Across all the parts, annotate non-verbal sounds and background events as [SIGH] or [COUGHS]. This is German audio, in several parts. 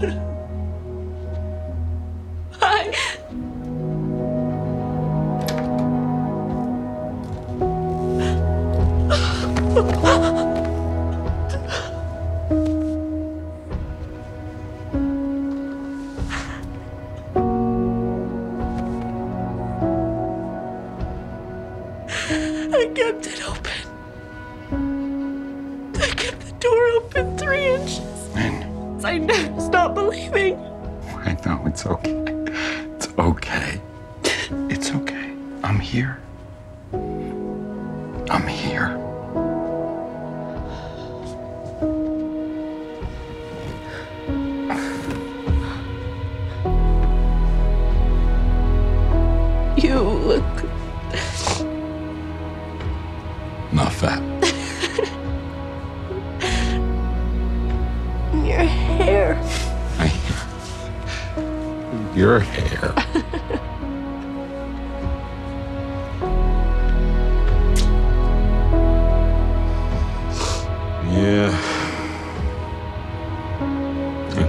Ha ha ha!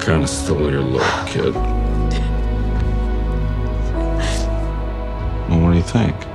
Kind of stole your look, kid. [LAUGHS] Well, what do you think?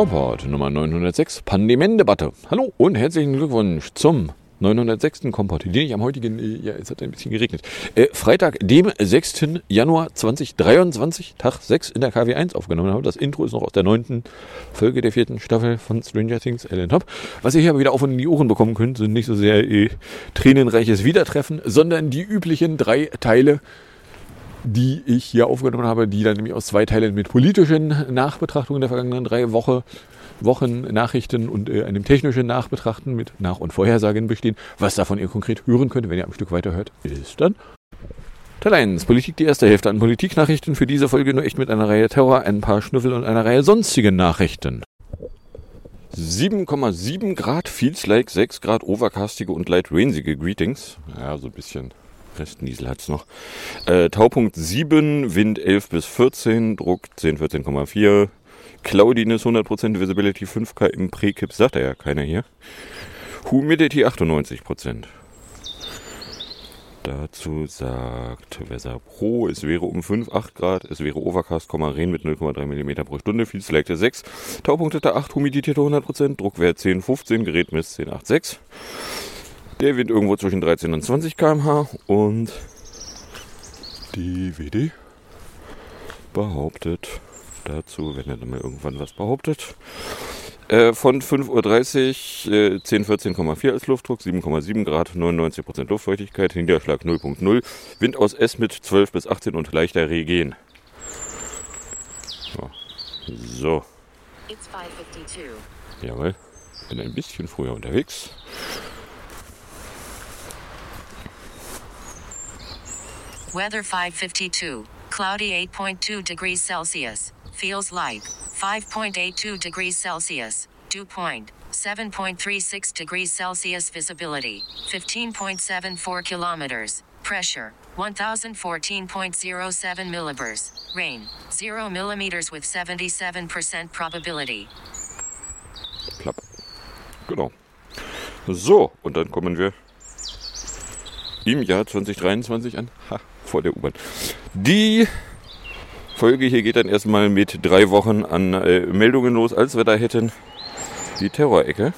Komport Nummer 906, Pandemien-Debatte. Hallo und herzlichen Glückwunsch zum 906. Komport, den ich am heutigen, ja, es hat ein bisschen geregnet, äh, Freitag, dem 6. Januar 2023, Tag 6 in der KW1 aufgenommen habe. Das Intro ist noch aus der neunten Folge der vierten Staffel von Stranger Things, Ellen Top. Was ihr hier aber wieder auf und in die Ohren bekommen könnt, sind nicht so sehr äh, tränenreiches Wiedertreffen, sondern die üblichen drei Teile die ich hier aufgenommen habe, die dann nämlich aus zwei Teilen mit politischen Nachbetrachtungen der vergangenen drei Woche, Wochen Nachrichten und äh, einem technischen Nachbetrachten mit Nach- und Vorhersagen bestehen. Was davon ihr konkret hören könnt, wenn ihr ein Stück weiter hört, ist dann Teil 1. Politik die erste Hälfte an Politiknachrichten. Für diese Folge nur echt mit einer Reihe Terror, ein paar Schnüffel und einer Reihe sonstigen Nachrichten. 7,7 Grad, feels like 6 Grad, overcastige und light rainsige Greetings. Ja, so ein bisschen Restniesel hat's noch. Äh, Taupunkt 7, Wind 11 bis 14, Druck 10, 14,4. Cloudiness 100%, Visibility 5K im Prekip, sagt er ja keiner hier. Humidity 98%. Dazu sagt Weser Pro, es wäre um 5, 8 Grad, es wäre Overcast, Regen mit 0,3 mm pro Stunde, viel Selekte 6, Taupunktete 8, Humidität 100%, Druckwert 10, 15, Gerät misst 10, 8, 6. Der Wind irgendwo zwischen 13 und 20 km/h und die WD behauptet dazu, wenn er dann mal irgendwann was behauptet, äh, von 5.30 Uhr äh, 10, 14,4 als Luftdruck, 7,7 Grad, 99% Luftfeuchtigkeit, Niederschlag 0,0, Wind aus S mit 12 bis 18 und leichter Regen. So. so. It's 552. Jawohl. Bin ein bisschen früher unterwegs. Weather 552. Cloudy 8.2 degrees Celsius. Feels like 5.82 degrees Celsius. Dew point 7.36 degrees Celsius. Visibility 15.74 kilometers. Pressure 1014.07 millibars. Rain 0 millimeters with 77% probability. Klapp. Genau. So, und dann kommen wir im Jahr 2023 an. Ha, vor der U-Bahn. Die Folge hier geht dann erstmal mit drei Wochen an äh, Meldungen los, als wir da hätten die Terrorecke.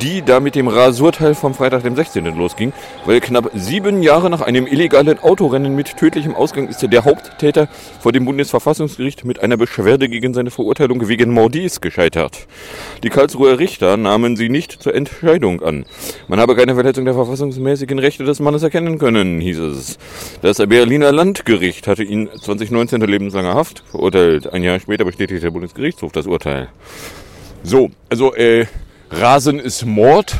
Die da mit dem Rasurteil vom Freitag, dem 16. losging, weil knapp sieben Jahre nach einem illegalen Autorennen mit tödlichem Ausgang ist der Haupttäter vor dem Bundesverfassungsgericht mit einer Beschwerde gegen seine Verurteilung wegen Mordis gescheitert. Die Karlsruher Richter nahmen sie nicht zur Entscheidung an. Man habe keine Verletzung der verfassungsmäßigen Rechte des Mannes erkennen können, hieß es. Das Berliner Landgericht hatte ihn 2019 zu lebenslanger Haft verurteilt. Ein Jahr später bestätigte der Bundesgerichtshof das Urteil. So, also äh, Rasen ist Mord,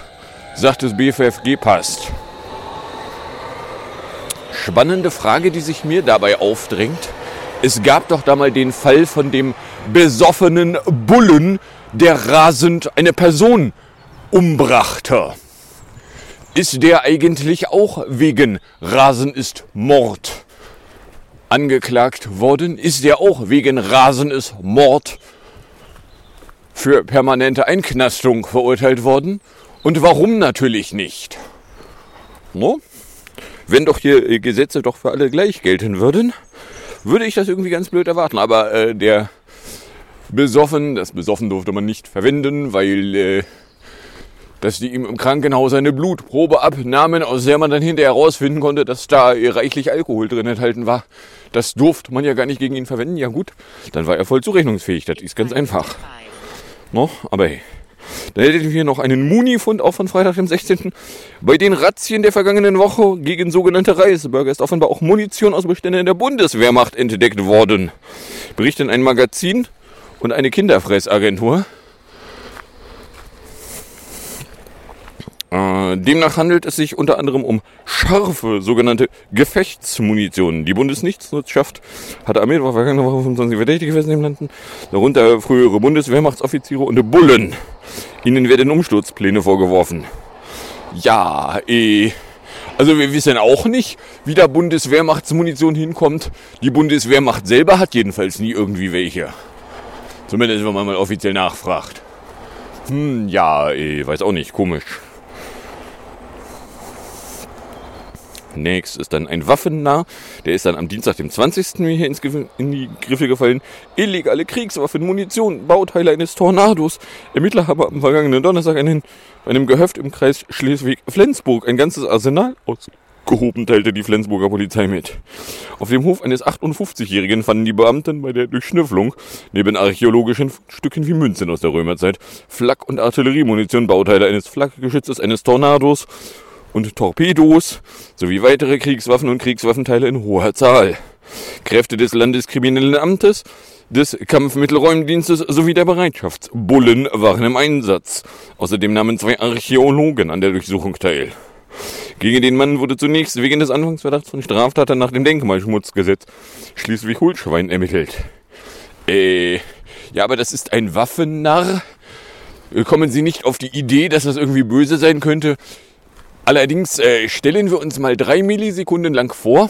sagt das BFFG, passt. Spannende Frage, die sich mir dabei aufdrängt. Es gab doch da mal den Fall von dem besoffenen Bullen, der rasend eine Person umbrachte. Ist der eigentlich auch wegen Rasen ist Mord angeklagt worden? Ist der auch wegen Rasen ist Mord für permanente Einknastung verurteilt worden. Und warum natürlich nicht? No? Wenn doch hier äh, Gesetze doch für alle gleich gelten würden, würde ich das irgendwie ganz blöd erwarten. Aber äh, der Besoffen, das Besoffen durfte man nicht verwenden, weil äh, dass die ihm im Krankenhaus eine Blutprobe abnahmen, aus der man dann hinterher herausfinden konnte, dass da reichlich Alkohol drin enthalten war. Das durfte man ja gar nicht gegen ihn verwenden. Ja gut, dann war er voll zurechnungsfähig. Das ist ganz einfach. No, aber hey. Dann hätten wir noch einen Muni-Fund auch von Freitag, dem 16. Bei den Razzien der vergangenen Woche gegen sogenannte Reisebürger ist offenbar auch Munition aus Beständen der Bundeswehrmacht entdeckt worden. Berichten ein Magazin und eine Kinderfressagentur. Demnach handelt es sich unter anderem um scharfe sogenannte Gefechtsmunition. Die Bundesnichtsnutzschaft hatte am Mittwoch vergangene Woche 25 Verdächtige festnehmen landen, darunter frühere Bundeswehrmachtsoffiziere und Bullen. Ihnen werden Umsturzpläne vorgeworfen. Ja, eh. Also wir wissen auch nicht, wie da Bundeswehrmachtsmunition hinkommt. Die Bundeswehrmacht selber hat jedenfalls nie irgendwie welche. Zumindest wenn man mal offiziell nachfragt. Hm, ja, eh, weiß auch nicht, komisch. Nächst ist dann ein Waffennah. Der ist dann am Dienstag, dem 20. mir hier ins in die Griffe gefallen. Illegale Kriegswaffen, Munition, Bauteile eines Tornados. Ermittler haben am vergangenen Donnerstag einen, einem Gehöft im Kreis Schleswig-Flensburg ein ganzes Arsenal ausgehoben, teilte die Flensburger Polizei mit. Auf dem Hof eines 58-Jährigen fanden die Beamten bei der Durchschnüfflung neben archäologischen Stücken wie Münzen aus der Römerzeit Flak- und Artilleriemunition, Bauteile eines Flakgeschützes, eines Tornados und Torpedos sowie weitere Kriegswaffen und Kriegswaffenteile in hoher Zahl. Kräfte des Landeskriminellen Amtes, des Kampfmittelräumdienstes sowie der Bereitschaftsbullen waren im Einsatz. Außerdem nahmen zwei Archäologen an der Durchsuchung teil. Gegen den Mann wurde zunächst wegen des Anfangsverdachts von Straftaten nach dem Denkmalschmutzgesetz schließlich Hulschwein ermittelt. Äh, ja, aber das ist ein Waffennarr. Kommen Sie nicht auf die Idee, dass das irgendwie böse sein könnte? Allerdings äh, stellen wir uns mal drei Millisekunden lang vor,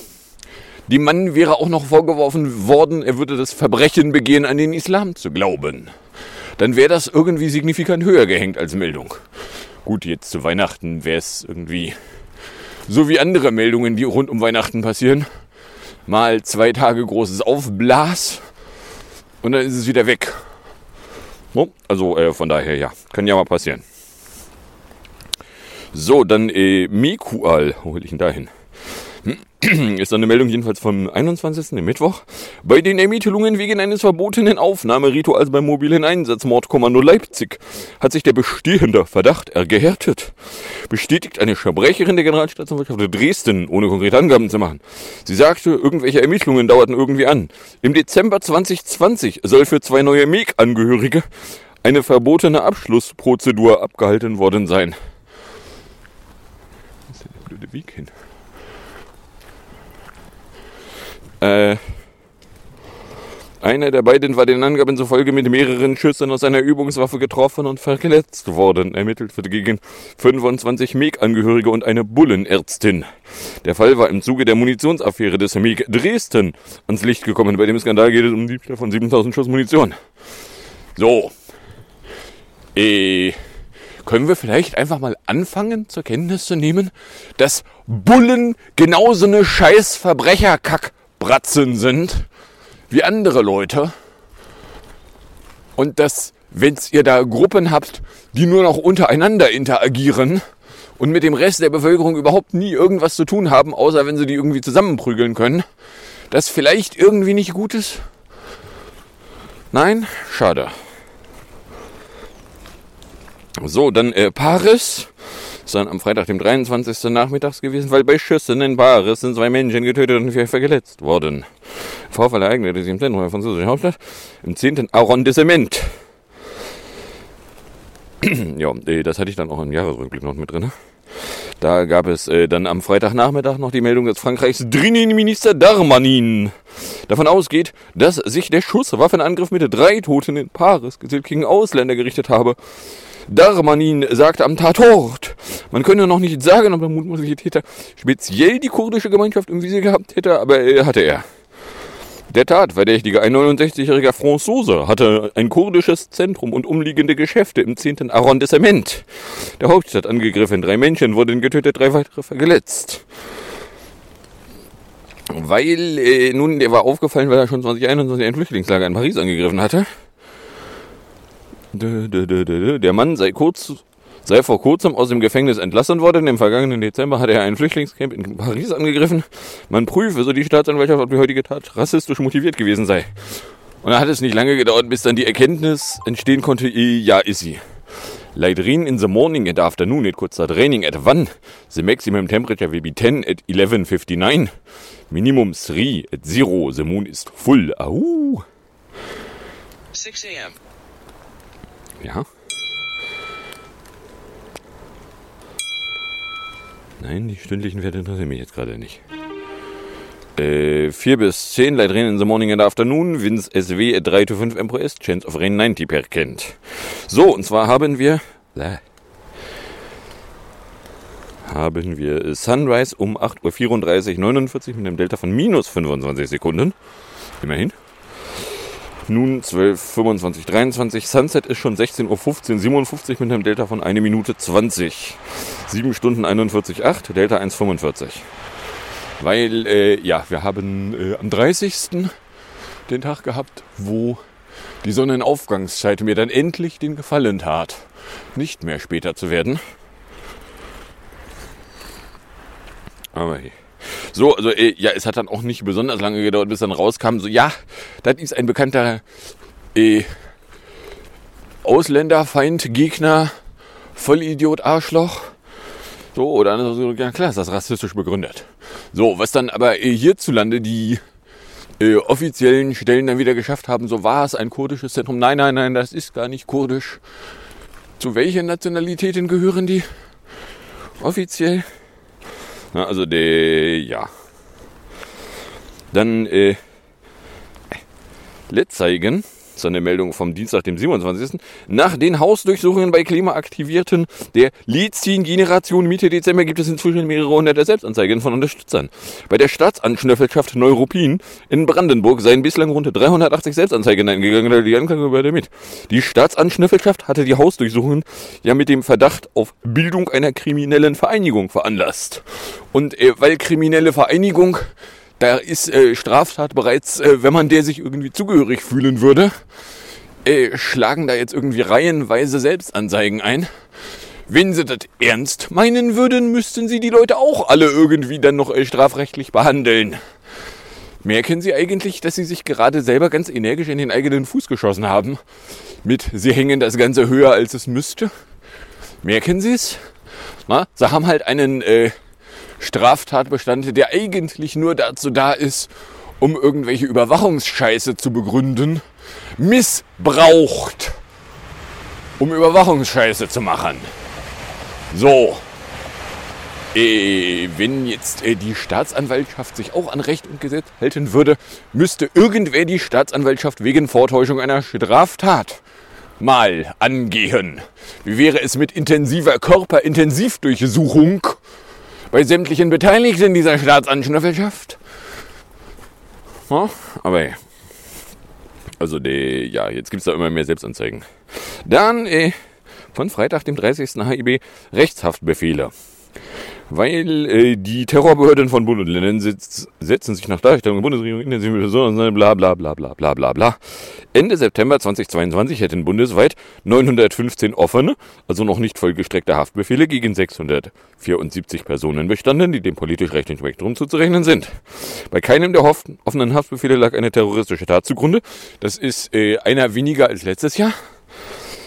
dem Mann wäre auch noch vorgeworfen worden, er würde das Verbrechen begehen, an den Islam zu glauben. Dann wäre das irgendwie signifikant höher gehängt als Meldung. Gut, jetzt zu Weihnachten wäre es irgendwie so wie andere Meldungen, die rund um Weihnachten passieren. Mal zwei Tage großes Aufblas und dann ist es wieder weg. Also äh, von daher, ja, kann ja mal passieren. So, dann äh, Mikual, wo will ich denn da hin? [CLEARS THROAT] Ist eine Meldung jedenfalls vom 21. Mittwoch. Bei den Ermittlungen wegen eines verbotenen Aufnahmerituals beim mobilen Einsatzmordkommando Leipzig hat sich der bestehende Verdacht ergehärtet. Bestätigt eine Verbrecherin der Generalstaatsanwaltschaft Dresden, ohne konkrete Angaben zu machen. Sie sagte, irgendwelche Ermittlungen dauerten irgendwie an. Im Dezember 2020 soll für zwei neue MEG-Angehörige eine verbotene Abschlussprozedur abgehalten worden sein blöde Weg hin? Äh, einer der beiden war den Angaben zufolge mit mehreren Schüssen aus einer Übungswaffe getroffen und verletzt worden. Ermittelt wird gegen 25 MEG-Angehörige und eine Bullenärztin. Der Fall war im Zuge der Munitionsaffäre des MEG Dresden ans Licht gekommen. Bei dem Skandal geht es um Diebstahl von 7000 Schuss Munition. So. Äh, können wir vielleicht einfach mal anfangen zur Kenntnis zu nehmen, dass Bullen genauso eine scheiß Verbrecherkackbratzen sind wie andere Leute und dass wenn ihr da Gruppen habt, die nur noch untereinander interagieren und mit dem Rest der Bevölkerung überhaupt nie irgendwas zu tun haben, außer wenn sie die irgendwie zusammenprügeln können, das vielleicht irgendwie nicht gut ist? Nein? Schade. So, dann äh, Paris. Ist dann am Freitag, dem 23. Nachmittags gewesen, weil bei Schüssen in Paris sind zwei Menschen getötet und vier verletzt worden. Vorfall ereignete sich im Zentrum der französischen Hauptstadt im 10. Arrondissement. [CLEARS THROAT] ja, äh, das hatte ich dann auch im Jahresrückblick noch mit drin. Da gab es äh, dann am Freitagnachmittag noch die Meldung, dass Frankreichs Drinnenminister Darmanin davon ausgeht, dass sich der Schusswaffenangriff mit drei Toten in Paris gezielt gegen Ausländer gerichtet habe. Darmanin sagte am Tatort, man könne noch nicht sagen, ob der mutmaßliche Täter speziell die kurdische Gemeinschaft im Visier gehabt hätte, aber äh, hatte er. Der Tatverdächtige, ein 69-jähriger Franzose, hatte ein kurdisches Zentrum und umliegende Geschäfte im 10. Arrondissement der Hauptstadt angegriffen. Drei Menschen wurden getötet, drei weitere verletzt. Weil, äh, nun, der war aufgefallen, weil er schon 2021 ein Flüchtlingslager in Paris angegriffen hatte. Der Mann sei, kurz, sei vor kurzem aus dem Gefängnis entlassen worden. Im vergangenen Dezember hatte er ein Flüchtlingscamp in Paris angegriffen. Man prüfe, so die Staatsanwaltschaft, ob die heutige Tat rassistisch motiviert gewesen sei. Und da hat es nicht lange gedauert, bis dann die Erkenntnis entstehen konnte, ja, ist sie. Later in the morning and afternoon it could start at 1. The maximum temperature will be 10 at 11.59. Minimum 3 at 0. The moon is full. Au. 6 a.m. Ja. Nein, die stündlichen Werte interessieren mich jetzt gerade nicht. Äh, 4 bis 10, Light Rain in the Morning and Afternoon, Winds SW 3 to 5 MPS, Chance of Rain 90 per Kent. So, und zwar haben wir, äh, haben wir Sunrise um 8.34 Uhr 49 mit einem Delta von minus 25 Sekunden. Immerhin. Nun 12, 25, 23. Sunset ist schon 16.15 Uhr 57 mit einem Delta von 1 Minute 20. 7 Stunden 41, 8, Delta 1,45. Weil, äh, ja, wir haben äh, am 30. den Tag gehabt, wo die Sonnenaufgangszeit mir dann endlich den Gefallen tat, nicht mehr später zu werden. Aber hey. So, also äh, ja, es hat dann auch nicht besonders lange gedauert, bis dann rauskam, so ja, das ist ein bekannter äh, Ausländerfeind, Gegner, Vollidiot, Arschloch. So, oder so, ja klar, ist das rassistisch begründet. So, was dann aber äh, hierzulande die äh, offiziellen Stellen dann wieder geschafft haben, so war es ein kurdisches Zentrum. Nein, nein, nein, das ist gar nicht kurdisch. Zu welchen Nationalitäten gehören die? Offiziell? Na, also der, ja. Dann, äh, Lettzeigen, so eine Meldung vom Dienstag, dem 27. Nach den Hausdurchsuchungen bei Klimaaktivierten der Lithium-Generation Mitte Dezember gibt es inzwischen mehrere hunderte Selbstanzeigen von Unterstützern. Bei der Staatsanschnüffelschaft Neuruppin in Brandenburg seien bislang rund 380 Selbstanzeigen eingegangen, die Anklage über mit. Die Staatsanschnüffelschaft hatte die Hausdurchsuchungen ja mit dem Verdacht auf Bildung einer kriminellen Vereinigung veranlasst. Und äh, weil kriminelle Vereinigung da ist äh, Straftat bereits, äh, wenn man der sich irgendwie zugehörig fühlen würde, äh, schlagen da jetzt irgendwie reihenweise Selbstanzeigen ein. Wenn sie das ernst meinen würden, müssten sie die Leute auch alle irgendwie dann noch äh, strafrechtlich behandeln. Merken sie eigentlich, dass sie sich gerade selber ganz energisch in den eigenen Fuß geschossen haben? Mit, sie hängen das Ganze höher, als es müsste? Merken sie es? Na, sie haben halt einen äh, Straftatbestand, der eigentlich nur dazu da ist, um irgendwelche Überwachungsscheiße zu begründen, missbraucht, um Überwachungsscheiße zu machen. So. Äh, wenn jetzt äh, die Staatsanwaltschaft sich auch an Recht und Gesetz halten würde, müsste irgendwer die Staatsanwaltschaft wegen Vortäuschung einer Straftat mal angehen. Wie wäre es mit intensiver Körperintensivdurchsuchung bei sämtlichen Beteiligten dieser Staatsanschnüffelschaft? Ja, aber ja. Also, die, ja, jetzt gibt es da immer mehr Selbstanzeigen. Dann äh, von Freitag, dem 30. HIB, Rechtshaftbefehle. Weil äh, die Terrorbehörden von Bund und Ländern setzen sich nach Darstellung der Bundesregierung intensiv mit besonders bla bla bla bla bla bla bla. Ende September 2022 hätten bundesweit 915 offene, also noch nicht vollgestreckte Haftbefehle gegen 674 Personen bestanden, die dem politisch-rechtlichen Spektrum zuzurechnen sind. Bei keinem der offenen Haftbefehle lag eine terroristische Tat zugrunde. Das ist äh, einer weniger als letztes Jahr.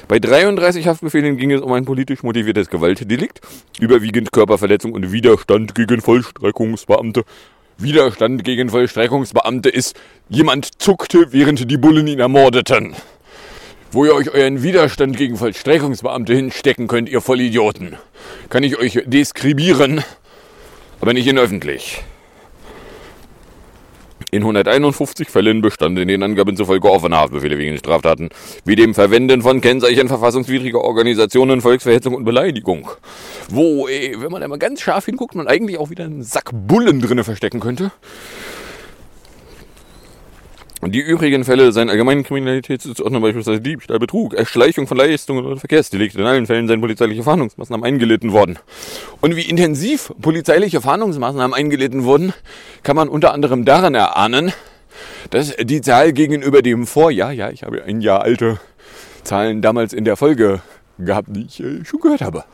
Bei 33 Haftbefehlen ging es um ein politisch motiviertes Gewaltdelikt, überwiegend Körperverletzung und Widerstand gegen Vollstreckungsbeamte. Widerstand gegen Vollstreckungsbeamte ist, jemand zuckte, während die Bullen ihn ermordeten. Wo ihr euch euren Widerstand gegen Vollstreckungsbeamte hinstecken könnt, ihr Vollidioten. Kann ich euch deskribieren, aber nicht in öffentlich. In 151 Fällen bestanden den Angaben zufolge offene Haftbefehle wegen Straftaten, wie dem Verwenden von Kennzeichen verfassungswidriger Organisationen, Volksverhetzung und Beleidigung. Wo, eh, wenn man einmal ganz scharf hinguckt, man eigentlich auch wieder einen Sack Bullen drinne verstecken könnte. Die übrigen Fälle seien allgemeinen Kriminalitätszuordnung, beispielsweise Diebstahl, Betrug, Erschleichung von Leistungen oder Verkehrsdelikte. In allen Fällen seien polizeiliche Fahndungsmaßnahmen eingelitten worden. Und wie intensiv polizeiliche Fahndungsmaßnahmen eingelitten wurden, kann man unter anderem daran erahnen, dass die Zahl gegenüber dem Vorjahr, ja, ich habe ein Jahr alte Zahlen damals in der Folge gehabt, die ich äh, schon gehört habe,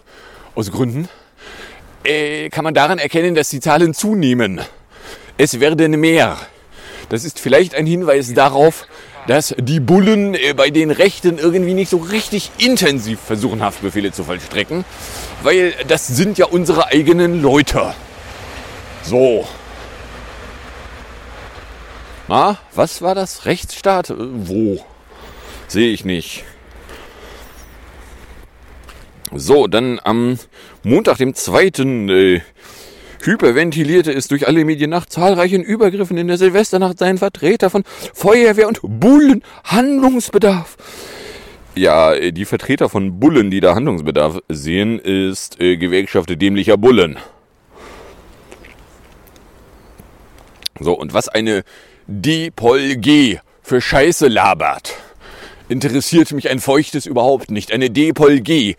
aus Gründen, äh, kann man daran erkennen, dass die Zahlen zunehmen. Es werden mehr. Das ist vielleicht ein Hinweis darauf, dass die Bullen äh, bei den Rechten irgendwie nicht so richtig intensiv versuchen, Haftbefehle zu vollstrecken, weil das sind ja unsere eigenen Leute. So. Na, was war das? Rechtsstaat? Äh, Wo? Sehe ich nicht. So, dann am Montag, dem 2. Hyperventilierte es durch alle Medien nach zahlreichen Übergriffen in der Silvesternacht seien Vertreter von Feuerwehr und Bullen Handlungsbedarf. Ja, äh, die Vertreter von Bullen, die da Handlungsbedarf sehen, ist äh, Gewerkschaft dämlicher Bullen. So, und was eine DPOL-G für Scheiße labert, interessiert mich ein feuchtes überhaupt nicht. Eine DPOL-G,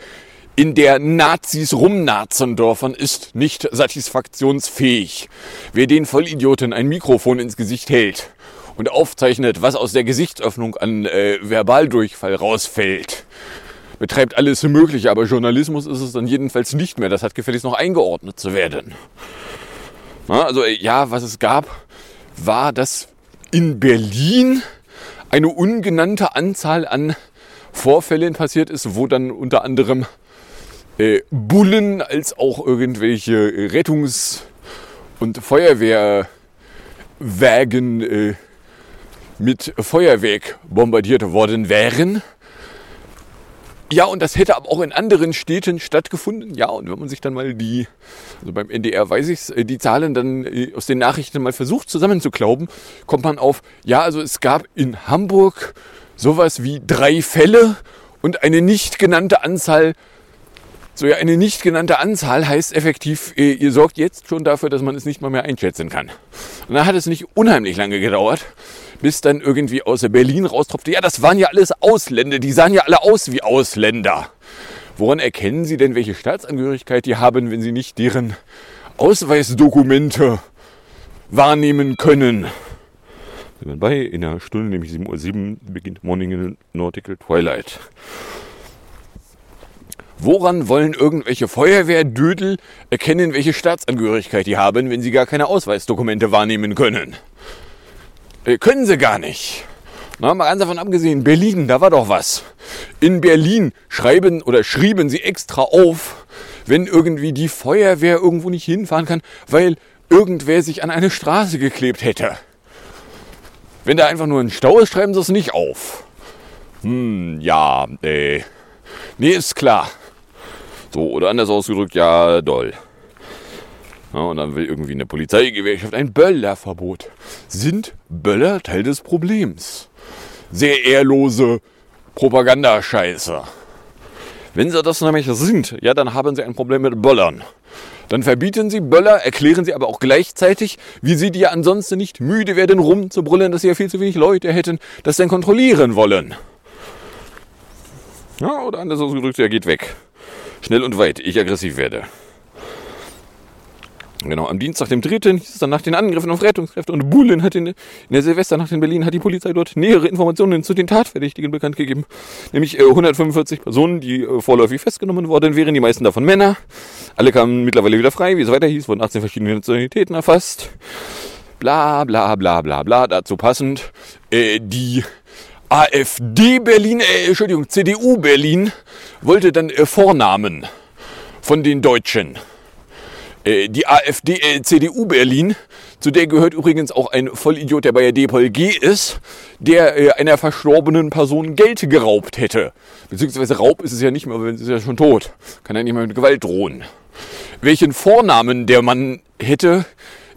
in der Nazis rumnazen dürfen, ist nicht satisfaktionsfähig. Wer den Vollidioten ein Mikrofon ins Gesicht hält und aufzeichnet, was aus der Gesichtsöffnung an äh, Verbaldurchfall rausfällt, betreibt alles Mögliche, aber Journalismus ist es dann jedenfalls nicht mehr. Das hat gefälligst noch eingeordnet zu werden. Na, also äh, ja, was es gab, war, dass in Berlin eine ungenannte Anzahl an Vorfällen passiert ist, wo dann unter anderem äh, Bullen als auch irgendwelche Rettungs- und Feuerwehrwagen äh, mit Feuerwerk bombardiert worden wären. Ja, und das hätte aber auch in anderen Städten stattgefunden. Ja, und wenn man sich dann mal die, also beim NDR weiß ich es, die Zahlen dann äh, aus den Nachrichten mal versucht zusammenzuklauben, kommt man auf, ja, also es gab in Hamburg sowas wie drei Fälle und eine nicht genannte Anzahl so, ja, eine nicht genannte Anzahl heißt effektiv, äh, ihr sorgt jetzt schon dafür, dass man es nicht mal mehr einschätzen kann. Und dann hat es nicht unheimlich lange gedauert, bis dann irgendwie aus Berlin raustropfte, ja, das waren ja alles Ausländer, die sahen ja alle aus wie Ausländer. Woran erkennen Sie denn, welche Staatsangehörigkeit die haben, wenn Sie nicht deren Ausweisdokumente wahrnehmen können? Bei, in einer Stunde, nämlich 7.07 Uhr, beginnt Morning Nautical Twilight. Woran wollen irgendwelche Feuerwehrdödel erkennen, welche Staatsangehörigkeit die haben, wenn sie gar keine Ausweisdokumente wahrnehmen können? Äh, können sie gar nicht. Na, mal ganz davon abgesehen, Berlin, da war doch was. In Berlin schreiben oder schrieben sie extra auf, wenn irgendwie die Feuerwehr irgendwo nicht hinfahren kann, weil irgendwer sich an eine Straße geklebt hätte. Wenn da einfach nur ein Stau ist, schreiben sie es nicht auf. Hm, ja, äh. Nee, ist klar. So, oder anders ausgedrückt, ja, doll. Ja, und dann will irgendwie eine Polizeigewerkschaft ein Böllerverbot. Sind Böller Teil des Problems? Sehr ehrlose Propagandascheiße. Wenn sie das nämlich sind, ja, dann haben sie ein Problem mit Böllern. Dann verbieten sie Böller, erklären sie aber auch gleichzeitig, wie sie die ja ansonsten nicht müde werden, rumzubrüllen, dass sie ja viel zu wenig Leute hätten, das dann kontrollieren wollen. Ja, oder anders ausgedrückt, er geht weg. Schnell und weit, ich aggressiv werde. Genau, am Dienstag, dem 3. hieß es dann nach den Angriffen auf Rettungskräfte und Bullen hat in, in der Silvesternacht in Berlin hat die Polizei dort nähere Informationen zu den Tatverdächtigen bekannt gegeben. Nämlich äh, 145 Personen, die äh, vorläufig festgenommen worden wären, die meisten davon Männer. Alle kamen mittlerweile wieder frei, wie es weiter hieß, wurden 18 verschiedene Nationalitäten erfasst. Bla bla bla bla bla, dazu passend. Äh, die AfD Berlin, äh, Entschuldigung, CDU Berlin wollte dann äh, Vornamen von den Deutschen. Äh, die AfD, äh, CDU Berlin, zu der gehört übrigens auch ein Vollidiot, der bei der Depol G ist, der äh, einer verstorbenen Person Geld geraubt hätte. Beziehungsweise Raub ist es ja nicht mehr, weil sie ist ja schon tot. Kann ja nicht mehr mit Gewalt drohen. Welchen Vornamen der Mann hätte,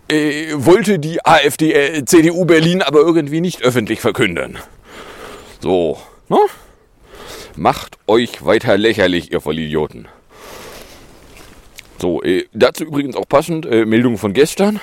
äh, wollte die AfD, äh, CDU Berlin aber irgendwie nicht öffentlich verkünden. So, ne? Macht euch weiter lächerlich, ihr Vollidioten. So, äh, dazu übrigens auch passend, äh, Meldung von gestern.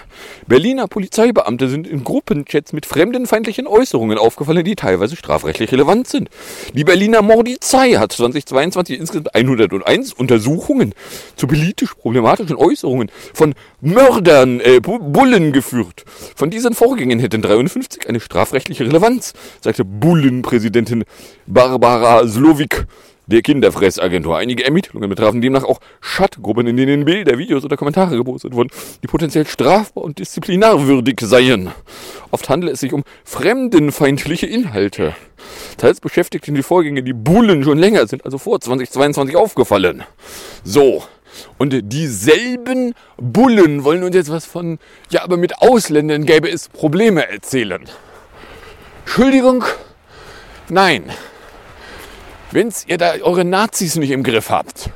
Berliner Polizeibeamte sind in Gruppenchats mit fremdenfeindlichen Äußerungen aufgefallen, die teilweise strafrechtlich relevant sind. Die Berliner Mordizei hat 2022 insgesamt 101 Untersuchungen zu politisch problematischen Äußerungen von Mördern, äh, Bu- Bullen geführt. Von diesen Vorgängen hätten 53 eine strafrechtliche Relevanz, sagte Bullenpräsidentin Barbara Slowik der Kinderfressagentur. Einige Ermittlungen betrafen demnach auch Chatgruppen, in denen Bilder, Videos oder Kommentare gepostet wurden, die potenziell strafbar und disziplinarwürdig seien. Oft handele es sich um fremdenfeindliche Inhalte. Teils beschäftigten die Vorgänge die Bullen schon länger, sind also vor 2022 aufgefallen. So. Und dieselben Bullen wollen uns jetzt was von, ja, aber mit Ausländern gäbe es Probleme erzählen. Entschuldigung? Nein. Wenn's ihr da eure Nazis nicht im Griff habt,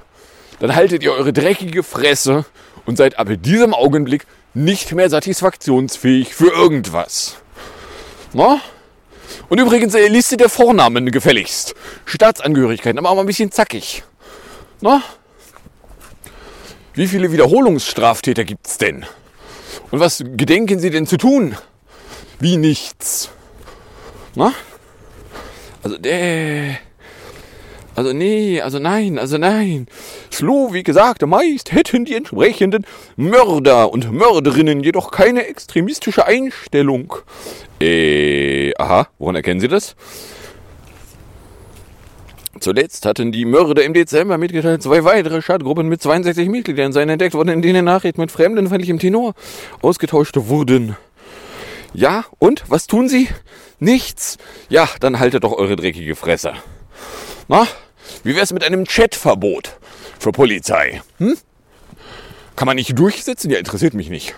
dann haltet ihr eure dreckige Fresse und seid ab diesem Augenblick nicht mehr satisfaktionsfähig für irgendwas. Na? Und übrigens, äh, Liste der Vornamen gefälligst. Staatsangehörigkeiten, aber auch mal ein bisschen zackig. Na? Wie viele Wiederholungsstraftäter gibt's denn? Und was gedenken sie denn zu tun? Wie nichts. Na? Also der... Also nee, also nein, also nein. Slow, wie gesagt, meist hätten die entsprechenden Mörder und Mörderinnen jedoch keine extremistische Einstellung. Äh, aha, woran erkennen Sie das? Zuletzt hatten die Mörder im Dezember mitgeteilt, zwei weitere Schadgruppen mit 62 Mitgliedern seien entdeckt worden, in denen Nachrichten mit fremdenfeindlichem Tenor ausgetauscht wurden. Ja, und? Was tun sie? Nichts. Ja, dann haltet doch eure dreckige Fresse. Na? Wie wär's mit einem Chatverbot für Polizei? Hm? Kann man nicht durchsetzen? Ja, interessiert mich nicht.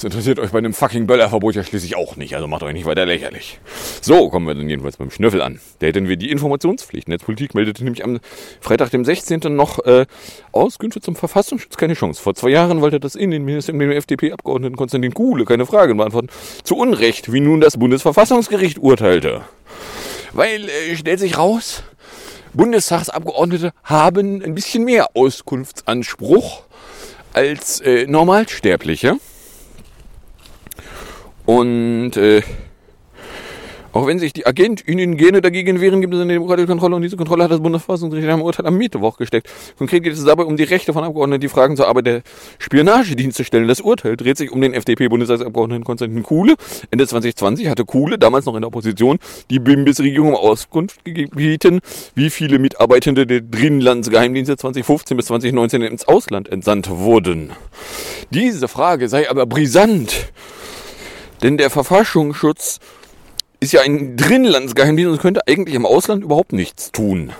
Das interessiert euch bei einem fucking Böllerverbot ja schließlich auch nicht, also macht euch nicht weiter lächerlich. So, kommen wir dann jedenfalls beim Schnüffel an. Da hätten wir die Informationspflicht. Netzpolitik meldete nämlich am Freitag, dem 16. noch äh, Auskünfte zum Verfassungsschutz keine Chance. Vor zwei Jahren wollte das Innenministerium dem FDP-Abgeordneten Konstantin Kuhle keine Fragen beantworten. Zu Unrecht, wie nun das Bundesverfassungsgericht urteilte. Weil, äh, stellt sich raus, Bundestagsabgeordnete haben ein bisschen mehr Auskunftsanspruch als äh, Normalsterbliche. Und äh, auch wenn sich die AgentInnen gerne dagegen wehren, gibt es eine demokratische Kontrolle und diese Kontrolle hat das Bundesverfassungsgericht in einem Urteil am Mittwoch gesteckt. Konkret geht es dabei um die Rechte von Abgeordneten, die Fragen zur Arbeit der Spionagedienste stellen. Das Urteil dreht sich um den FDP-Bundestagsabgeordneten Konstantin Kuhle. Ende 2020 hatte Kuhle, damals noch in der Opposition, die Bundesregierung um Auskunft gebeten, wie viele Mitarbeitende der Drinlandsgeheimdienste 2015 bis 2019 ins Ausland entsandt wurden. Diese Frage sei aber brisant, denn der Verfassungsschutz ist ja ein Drinlandsgeheimdienst und könnte eigentlich im Ausland überhaupt nichts tun.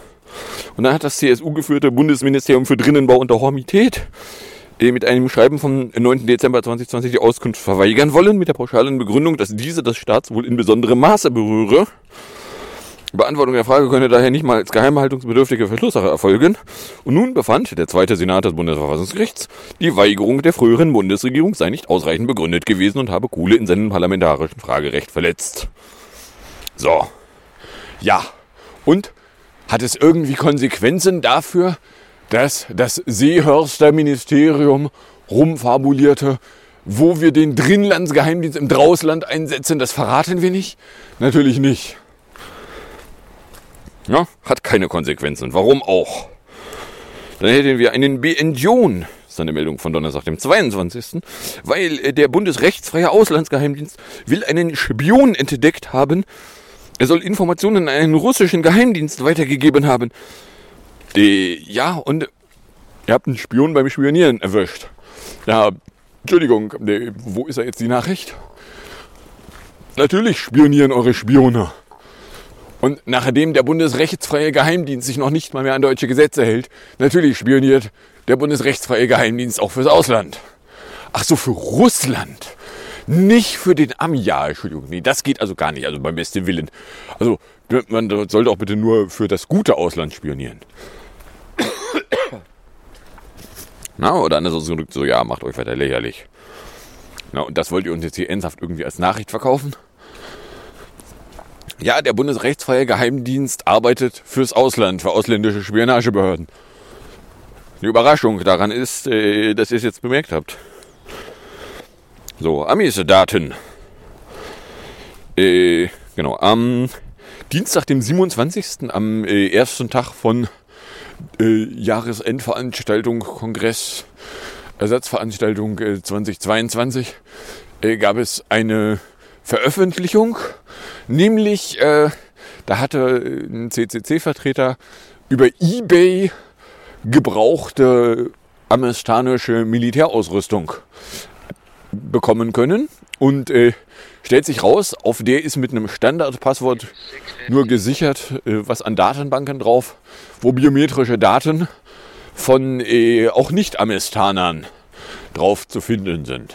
Und dann hat das CSU-geführte Bundesministerium für Drinnenbau und Hormität mit einem Schreiben vom 9. Dezember 2020 die Auskunft verweigern wollen, mit der pauschalen Begründung, dass diese das Staatswohl in besonderem Maße berühre. Beantwortung der Frage könne daher nicht mal als geheimhaltungsbedürftige Verschlusssache erfolgen. Und nun befand der zweite Senat des Bundesverfassungsgerichts, die Weigerung der früheren Bundesregierung sei nicht ausreichend begründet gewesen und habe Kuhle in seinem parlamentarischen Fragerecht verletzt. So. Ja. Und hat es irgendwie Konsequenzen dafür, dass das Seehörster Ministerium rumfabulierte, wo wir den Drinlandsgeheimdienst im Drausland einsetzen? Das verraten wir nicht? Natürlich nicht. Ja, hat keine Konsequenzen. Warum auch? Dann hätten wir einen BNJON, Das ist eine Meldung von Donnerstag, dem 22. Weil äh, der Bundesrechtsfreie Auslandsgeheimdienst will einen Spion entdeckt haben. Er soll Informationen an einen russischen Geheimdienst weitergegeben haben. Äh, ja, und ihr habt einen Spion beim Spionieren erwischt. Ja, Entschuldigung, äh, wo ist er jetzt die Nachricht? Natürlich spionieren eure Spione. Und nachdem der bundesrechtsfreie Geheimdienst sich noch nicht mal mehr an deutsche Gesetze hält, natürlich spioniert der bundesrechtsfreie Geheimdienst auch fürs Ausland. Ach so, für Russland. Nicht für den Ami. Entschuldigung. Nee, das geht also gar nicht. Also beim besten Willen. Also man sollte auch bitte nur für das gute Ausland spionieren. Na, oder anders ausgedrückt, so, ja, macht euch weiter lächerlich. Na, und das wollt ihr uns jetzt hier ernsthaft irgendwie als Nachricht verkaufen? Ja, der Bundesrechtsfreie Geheimdienst arbeitet fürs Ausland, für ausländische Spionagebehörden. Die Überraschung daran ist, äh, dass ihr es jetzt bemerkt habt. So, Amis-Daten. Äh, genau, am Dienstag, dem 27., am äh, ersten Tag von äh, Jahresendveranstaltung, Kongress, Ersatzveranstaltung äh, 2022, äh, gab es eine Veröffentlichung, nämlich äh, da hatte ein CCC-Vertreter über eBay gebrauchte amerikanische Militärausrüstung bekommen können und äh, stellt sich raus, auf der ist mit einem Standardpasswort nur gesichert, äh, was an Datenbanken drauf, wo biometrische Daten von äh, auch Nicht-Amerikanern drauf zu finden sind.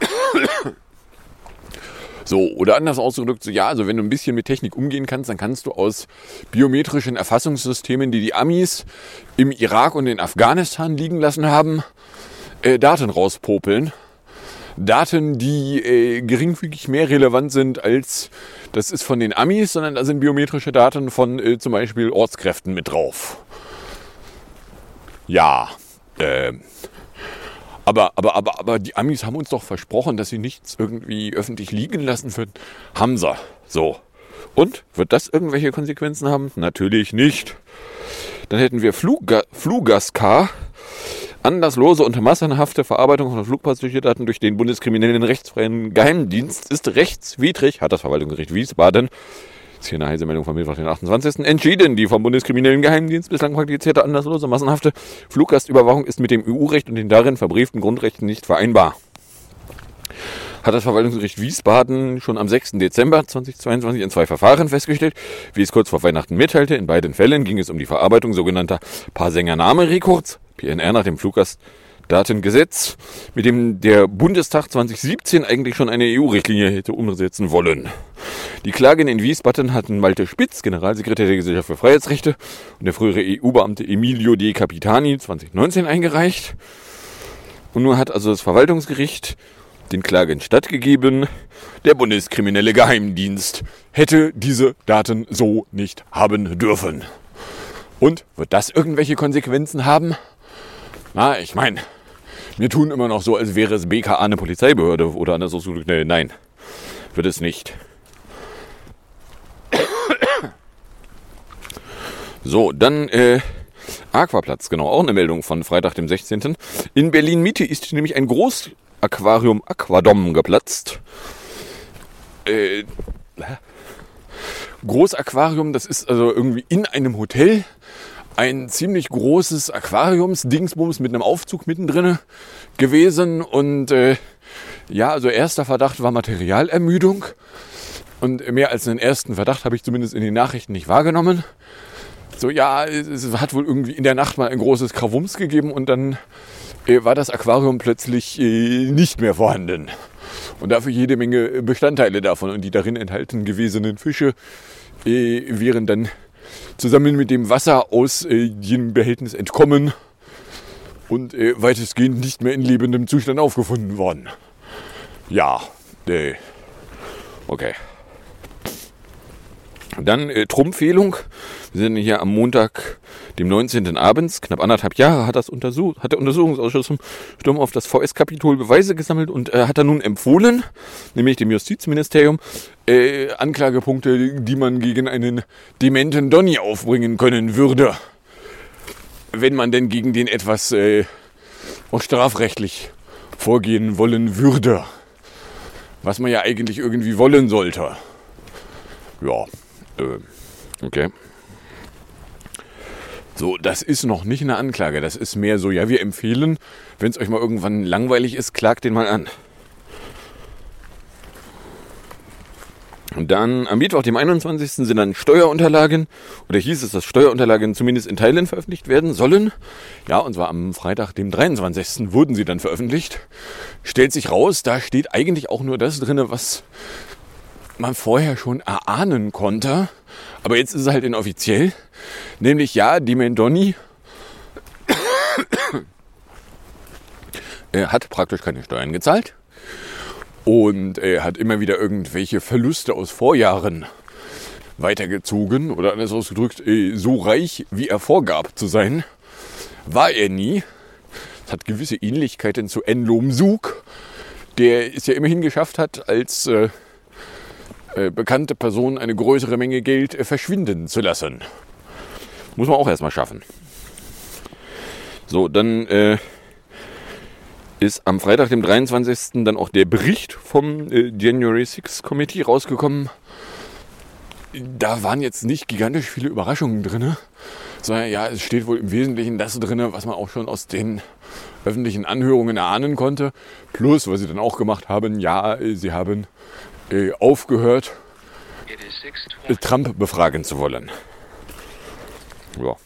[COUGHS] So, oder anders ausgedrückt, so ja, also wenn du ein bisschen mit Technik umgehen kannst, dann kannst du aus biometrischen Erfassungssystemen, die die Amis im Irak und in Afghanistan liegen lassen haben, äh, Daten rauspopeln. Daten, die äh, geringfügig mehr relevant sind als das ist von den Amis, sondern da sind biometrische Daten von äh, zum Beispiel Ortskräften mit drauf. Ja, äh, aber, aber, aber, aber die Amis haben uns doch versprochen, dass sie nichts irgendwie öffentlich liegen lassen würden. Sie. So. Und wird das irgendwelche Konsequenzen haben? Natürlich nicht. Dann hätten wir Flugga Flugaskar. Anlasslose und massenhafte Verarbeitung von Flugpassagerdaten durch den bundeskriminellen rechtsfreien Geheimdienst ist rechtswidrig, hat das Verwaltungsgericht Wiesbaden ist hier eine heiße Meldung vom Mittwoch, den 28. Entschieden. Die vom Bundeskriminellen Geheimdienst bislang praktizierte anlasslose massenhafte Fluggastüberwachung ist mit dem EU-Recht und den darin verbrieften Grundrechten nicht vereinbar. Hat das Verwaltungsgericht Wiesbaden schon am 6. Dezember 2022 in zwei Verfahren festgestellt. Wie es kurz vor Weihnachten mitteilte, in beiden Fällen ging es um die Verarbeitung sogenannter Paarsänger-Name-Rekords, PNR nach dem Fluggast Datengesetz, mit dem der Bundestag 2017 eigentlich schon eine EU-Richtlinie hätte umsetzen wollen. Die Klage in Wiesbaden hatten Malte Spitz, Generalsekretär der Gesellschaft für Freiheitsrechte, und der frühere EU-Beamte Emilio De Capitani 2019 eingereicht. Und nun hat also das Verwaltungsgericht den Klagen stattgegeben. Der Bundeskriminelle Geheimdienst hätte diese Daten so nicht haben dürfen. Und wird das irgendwelche Konsequenzen haben? Na, ich meine, wir tun immer noch so, als wäre es BKA eine Polizeibehörde oder anders ausgedrückt. Nee, nein, wird es nicht. So, dann äh, Aquaplatz, genau, auch eine Meldung von Freitag, dem 16. In Berlin-Mitte ist nämlich ein Großaquarium Aquadom geplatzt. Äh, Großaquarium, das ist also irgendwie in einem Hotel ein ziemlich großes Aquariumsdingsbums mit einem Aufzug mittendrin gewesen. Und äh, ja, also erster Verdacht war Materialermüdung. Und mehr als einen ersten Verdacht habe ich zumindest in den Nachrichten nicht wahrgenommen. So, ja, es hat wohl irgendwie in der Nacht mal ein großes Krawums gegeben und dann äh, war das Aquarium plötzlich äh, nicht mehr vorhanden. Und dafür jede Menge Bestandteile davon und die darin enthalten gewesenen Fische äh, wären dann zusammen mit dem Wasser aus äh, jenem Behältnis entkommen und äh, weitestgehend nicht mehr in lebendem Zustand aufgefunden worden. Ja, äh, okay. Dann äh, Trumpfehlung. Wir sind hier am Montag, dem 19. abends. Knapp anderthalb Jahre hat, das untersucht, hat der Untersuchungsausschuss zum Sturm auf das VS-Kapitol Beweise gesammelt und äh, hat er nun empfohlen, nämlich dem Justizministerium, äh, Anklagepunkte, die man gegen einen dementen Donny aufbringen können würde. wenn man denn gegen den etwas äh, auch strafrechtlich vorgehen wollen würde. Was man ja eigentlich irgendwie wollen sollte. Ja, äh, okay. So, das ist noch nicht eine Anklage. Das ist mehr so, ja, wir empfehlen, wenn es euch mal irgendwann langweilig ist, klagt den mal an. Und dann am Mittwoch, dem 21. sind dann Steuerunterlagen, oder hieß es, dass Steuerunterlagen zumindest in Teilen veröffentlicht werden sollen. Ja, und zwar am Freitag, dem 23. wurden sie dann veröffentlicht. Stellt sich raus, da steht eigentlich auch nur das drin, was man vorher schon erahnen konnte. Aber jetzt ist es halt inoffiziell. Nämlich, ja, die Mendoni [COUGHS] er hat praktisch keine Steuern gezahlt und er hat immer wieder irgendwelche Verluste aus Vorjahren weitergezogen oder anders ausgedrückt, äh, so reich wie er vorgab zu sein, war er nie. Es hat gewisse Ähnlichkeiten zu Enlom Sug, der es ja immerhin geschafft hat, als äh, bekannte Person eine größere Menge Geld äh, verschwinden zu lassen. Muss man auch erstmal schaffen. So, dann äh, ist am Freitag, dem 23. dann auch der Bericht vom äh, January 6 Committee rausgekommen. Da waren jetzt nicht gigantisch viele Überraschungen drin, sondern ja, es steht wohl im Wesentlichen das drin, was man auch schon aus den öffentlichen Anhörungen erahnen konnte. Plus, was sie dann auch gemacht haben, ja, äh, sie haben äh, aufgehört, It is äh, 6:20. Trump befragen zu wollen. Ja.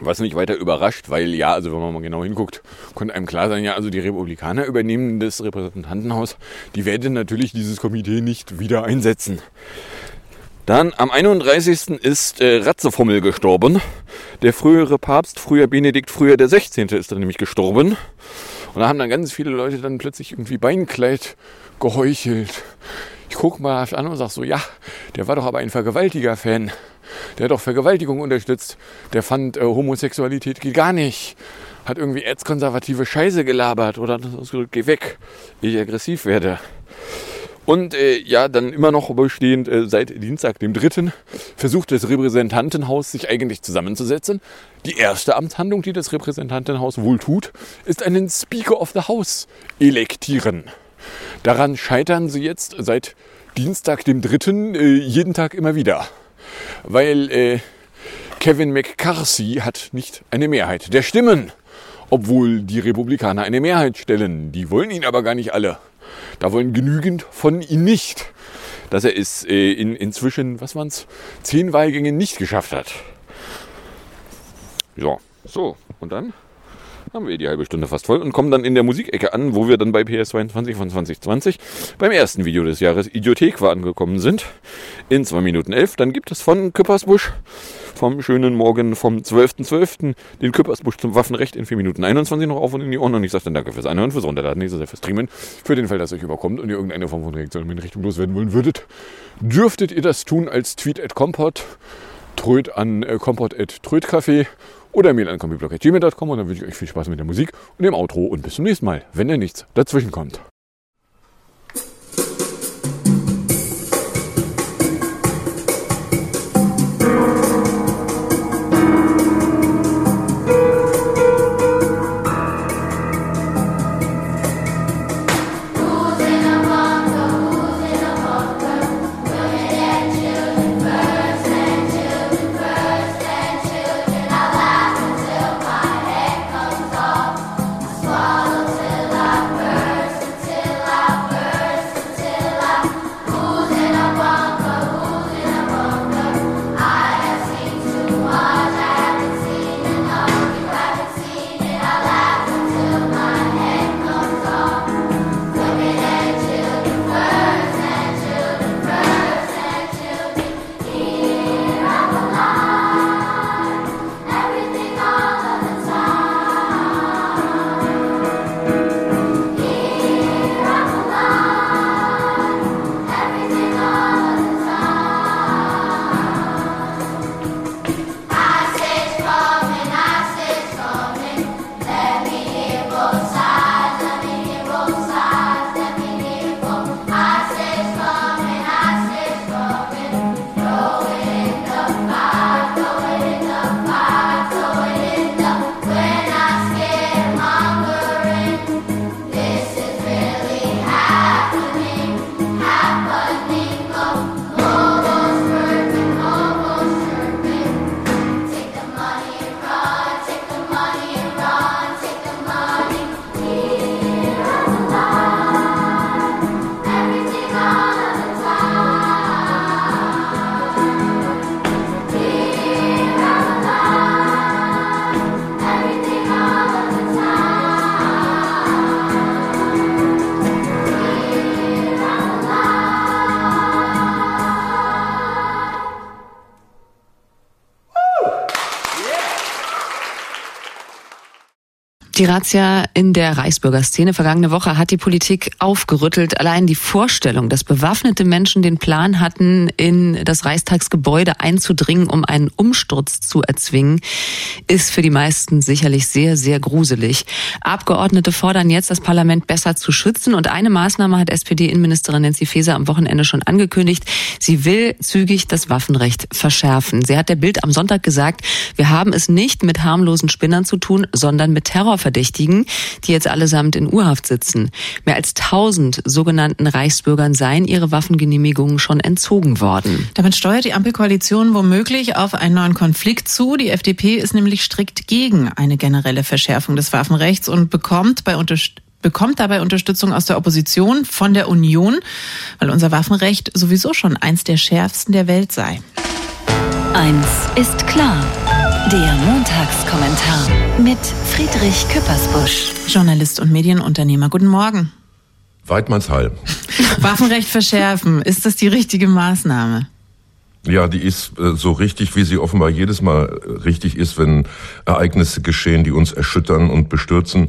Was nicht weiter überrascht, weil ja, also wenn man mal genau hinguckt, konnte einem klar sein, ja, also die Republikaner übernehmen das Repräsentantenhaus, die werden natürlich dieses Komitee nicht wieder einsetzen. Dann am 31. ist äh, Ratzefummel gestorben. Der frühere Papst, früher Benedikt, früher der 16. ist dann nämlich gestorben. Und da haben dann ganz viele Leute dann plötzlich irgendwie Beinkleid geheuchelt. Ich guck mal an und sag so, ja, der war doch aber ein Vergewaltiger-Fan. Der hat doch Vergewaltigung unterstützt. Der fand äh, Homosexualität geht gar nicht. Hat irgendwie erzkonservative Scheiße gelabert oder hat ausgedrückt, geh weg, ich aggressiv werde. Und äh, ja, dann immer noch bestehend äh, seit Dienstag, dem 3., versucht das Repräsentantenhaus sich eigentlich zusammenzusetzen. Die erste Amtshandlung, die das Repräsentantenhaus wohl tut, ist einen Speaker of the House elektieren. Daran scheitern sie jetzt seit Dienstag, dem 3., äh, jeden Tag immer wieder. Weil äh, Kevin McCarthy hat nicht eine Mehrheit der Stimmen. Obwohl die Republikaner eine Mehrheit stellen. Die wollen ihn aber gar nicht alle. Da wollen genügend von ihm nicht. Dass er es äh, in inzwischen, was waren es, zehn Wahlgängen nicht geschafft hat. Ja, so. Und dann haben wir die halbe Stunde fast voll und kommen dann in der Musikecke an, wo wir dann bei PS22 von 2020 beim ersten Video des Jahres Idiothek war angekommen sind. In 2 Minuten 11. Dann gibt es von Küppersbusch vom schönen Morgen vom 12.12. den Küppersbusch zum Waffenrecht in 4 Minuten 21 noch auf und in die Ohren. Und ich sage dann danke fürs Anhören, fürs Runterladen, nicht so sehr fürs Streamen. Für den Fall, dass euch überkommt und ihr irgendeine Form von Reaktion in Richtung loswerden wollen würdet, dürftet ihr das tun als Tweet at Compot, Tröd an äh, Compot at Trödcafé oder Mail an combiblog.gmail.com und dann wünsche ich euch viel Spaß mit der Musik und dem Outro und bis zum nächsten Mal, wenn da nichts dazwischen kommt. Die Razzia in der Reichsbürgerszene vergangene Woche hat die Politik aufgerüttelt. Allein die Vorstellung, dass bewaffnete Menschen den Plan hatten, in das Reichstagsgebäude einzudringen, um einen Umsturz zu erzwingen, ist für die meisten sicherlich sehr, sehr gruselig. Abgeordnete fordern jetzt, das Parlament besser zu schützen. Und eine Maßnahme hat SPD-Innenministerin Nancy Faeser am Wochenende schon angekündigt. Sie will zügig das Waffenrecht verschärfen. Sie hat der Bild am Sonntag gesagt, wir haben es nicht mit harmlosen Spinnern zu tun, sondern mit Terror Verdächtigen, die jetzt allesamt in Urhaft sitzen. Mehr als 1000 sogenannten Reichsbürgern seien ihre Waffengenehmigungen schon entzogen worden. Damit steuert die Ampelkoalition womöglich auf einen neuen Konflikt zu. Die FDP ist nämlich strikt gegen eine generelle Verschärfung des Waffenrechts und bekommt bei Unterstützung bekommt dabei Unterstützung aus der Opposition, von der Union, weil unser Waffenrecht sowieso schon eins der schärfsten der Welt sei. Eins ist klar. Der Montagskommentar mit Friedrich Küppersbusch. Journalist und Medienunternehmer. Guten Morgen. Weidmannsheil. Waffenrecht verschärfen. Ist das die richtige Maßnahme? Ja, die ist äh, so richtig, wie sie offenbar jedes Mal äh, richtig ist, wenn Ereignisse geschehen, die uns erschüttern und bestürzen,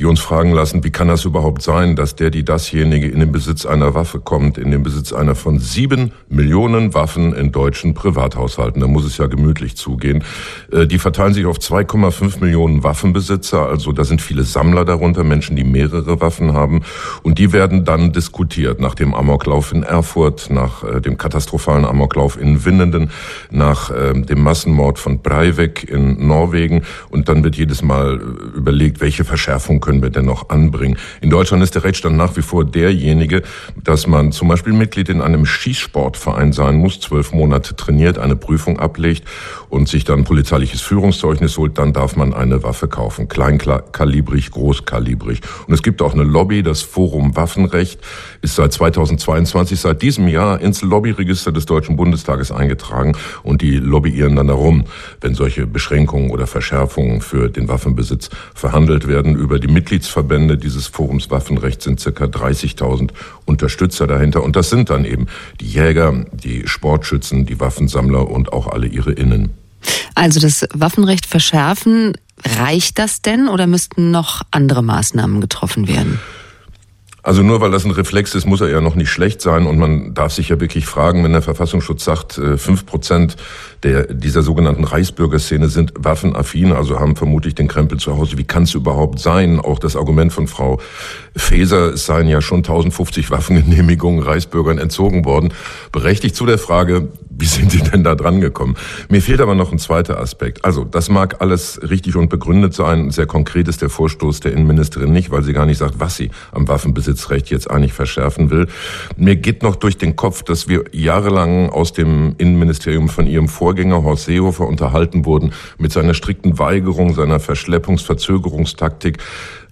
die uns fragen lassen, wie kann das überhaupt sein, dass der, die dasjenige in den Besitz einer Waffe kommt, in den Besitz einer von sieben Millionen Waffen in deutschen Privathaushalten. Da muss es ja gemütlich zugehen. Äh, die verteilen sich auf 2,5 Millionen Waffenbesitzer, also da sind viele Sammler darunter, Menschen, die mehrere Waffen haben. Und die werden dann diskutiert nach dem Amoklauf in Erfurt, nach dem katastrophalen Amoklauf in Winnenden nach äh, dem Massenmord von Breivik in Norwegen. Und dann wird jedes Mal äh, überlegt, welche Verschärfung können wir denn noch anbringen. In Deutschland ist der Rechtsstand nach wie vor derjenige, dass man zum Beispiel Mitglied in einem Schießsportverein sein muss, zwölf Monate trainiert, eine Prüfung ablegt und sich dann polizeiliches Führungszeugnis holt, dann darf man eine Waffe kaufen. Kleinkalibrig, großkalibrig. Und es gibt auch eine Lobby, das Forum Waffenrecht ist seit 2022, seit diesem Jahr ins Lobbyregister des Deutschen Bundestages Tages eingetragen und die lobbyieren dann darum, wenn solche Beschränkungen oder Verschärfungen für den Waffenbesitz verhandelt werden. Über die Mitgliedsverbände dieses Forums Waffenrecht sind circa 30.000 Unterstützer dahinter und das sind dann eben die Jäger, die Sportschützen, die Waffensammler und auch alle ihre Innen. Also das Waffenrecht verschärfen, reicht das denn oder müssten noch andere Maßnahmen getroffen werden? Also nur weil das ein Reflex ist, muss er ja noch nicht schlecht sein. Und man darf sich ja wirklich fragen, wenn der Verfassungsschutz sagt, äh, fünf Prozent der, dieser sogenannten Reichsbürgerszene sind waffenaffin, also haben vermutlich den Krempel zu Hause. Wie kann es überhaupt sein? Auch das Argument von Frau Faeser, es seien ja schon 1050 Waffengenehmigungen Reichsbürgern entzogen worden, berechtigt zu der Frage, wie sind Sie denn da dran gekommen? Mir fehlt aber noch ein zweiter Aspekt. Also, das mag alles richtig und begründet sein. Sehr konkret ist der Vorstoß der Innenministerin nicht, weil sie gar nicht sagt, was sie am Waffenbesitzrecht jetzt eigentlich verschärfen will. Mir geht noch durch den Kopf, dass wir jahrelang aus dem Innenministerium von ihrem Vorgänger Horst Seehofer unterhalten wurden mit seiner strikten Weigerung, seiner Verschleppungs-Verzögerungstaktik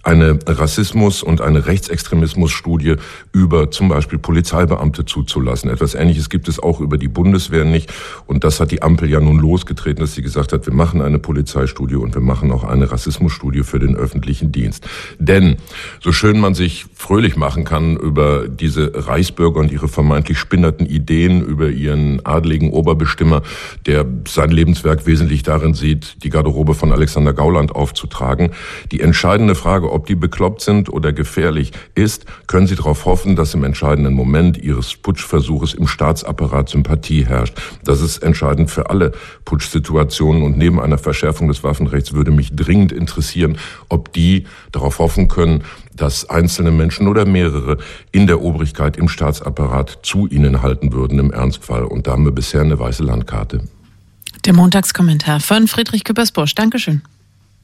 eine Rassismus- und eine Rechtsextremismusstudie über zum Beispiel Polizeibeamte zuzulassen. Etwas Ähnliches gibt es auch über die Bundeswehr nicht. Und das hat die Ampel ja nun losgetreten, dass sie gesagt hat, wir machen eine Polizeistudie und wir machen auch eine Rassismusstudie für den öffentlichen Dienst. Denn so schön man sich fröhlich machen kann über diese Reichsbürger und ihre vermeintlich spinnerten Ideen, über ihren adligen Oberbestimmer, der sein Lebenswerk wesentlich darin sieht, die Garderobe von Alexander Gauland aufzutragen. Die entscheidende Frage, ob die bekloppt sind oder gefährlich ist, können Sie darauf hoffen, dass im entscheidenden Moment Ihres Putschversuches im Staatsapparat Sympathie herrscht. Das ist entscheidend für alle Putschsituationen und neben einer Verschärfung des Waffenrechts würde mich dringend interessieren, ob die darauf hoffen können, dass einzelne Menschen oder mehrere in der Obrigkeit im Staatsapparat zu ihnen halten würden im Ernstfall. Und da haben wir bisher eine weiße Landkarte. Der Montagskommentar von Friedrich Küppersbusch. Dankeschön.